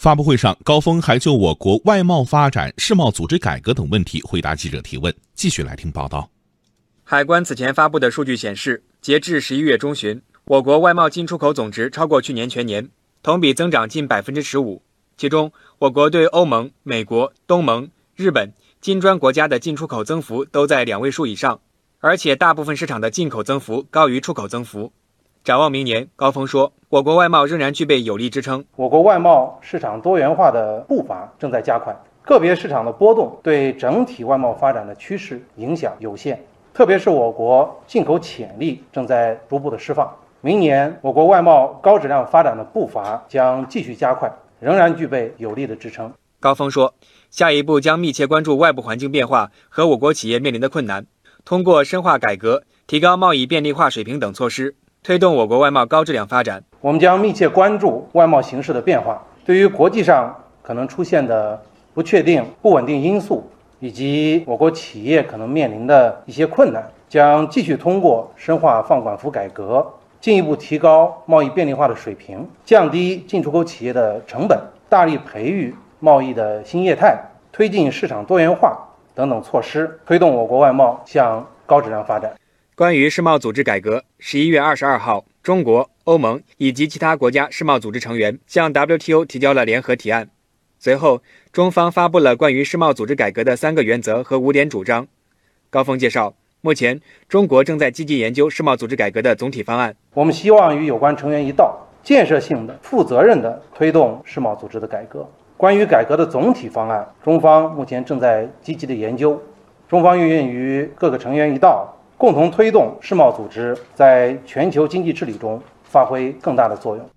发布会上，高峰还就我国外贸发展、世贸组织改革等问题回答记者提问。继续来听报道。海关此前发布的数据显示，截至十一月中旬，我国外贸进出口总值超过去年全年，同比增长近百分之十五。其中，我国对欧盟、美国、东盟、日本、金砖国家的进出口增幅都在两位数以上，而且大部分市场的进口增幅高于出口增幅。展望明年，高峰说，我国外贸仍然具备有力支撑。我国外贸市场多元化的步伐正在加快，个别市场的波动对整体外贸发展的趋势影响有限。特别是我国进口潜力正在逐步的释放。明年，我国外贸高质量发展的步伐将继续加快，仍然具备有力的支撑。高峰说，下一步将密切关注外部环境变化和我国企业面临的困难，通过深化改革、提高贸易便利化水平等措施。推动我国外贸高质量发展，我们将密切关注外贸形势的变化。对于国际上可能出现的不确定、不稳定因素，以及我国企业可能面临的一些困难，将继续通过深化放管服改革，进一步提高贸易便利化的水平，降低进出口企业的成本，大力培育贸易的新业态，推进市场多元化等等措施，推动我国外贸向高质量发展。关于世贸组织改革，十一月二十二号，中国、欧盟以及其他国家世贸组织成员向 WTO 提交了联合提案。随后，中方发布了关于世贸组织改革的三个原则和五点主张。高峰介绍，目前中国正在积极研究世贸组织改革的总体方案。我们希望与有关成员一道，建设性的、负责任的推动世贸组织的改革。关于改革的总体方案，中方目前正在积极的研究。中方愿意与各个成员一道。共同推动世贸组织在全球经济治理中发挥更大的作用。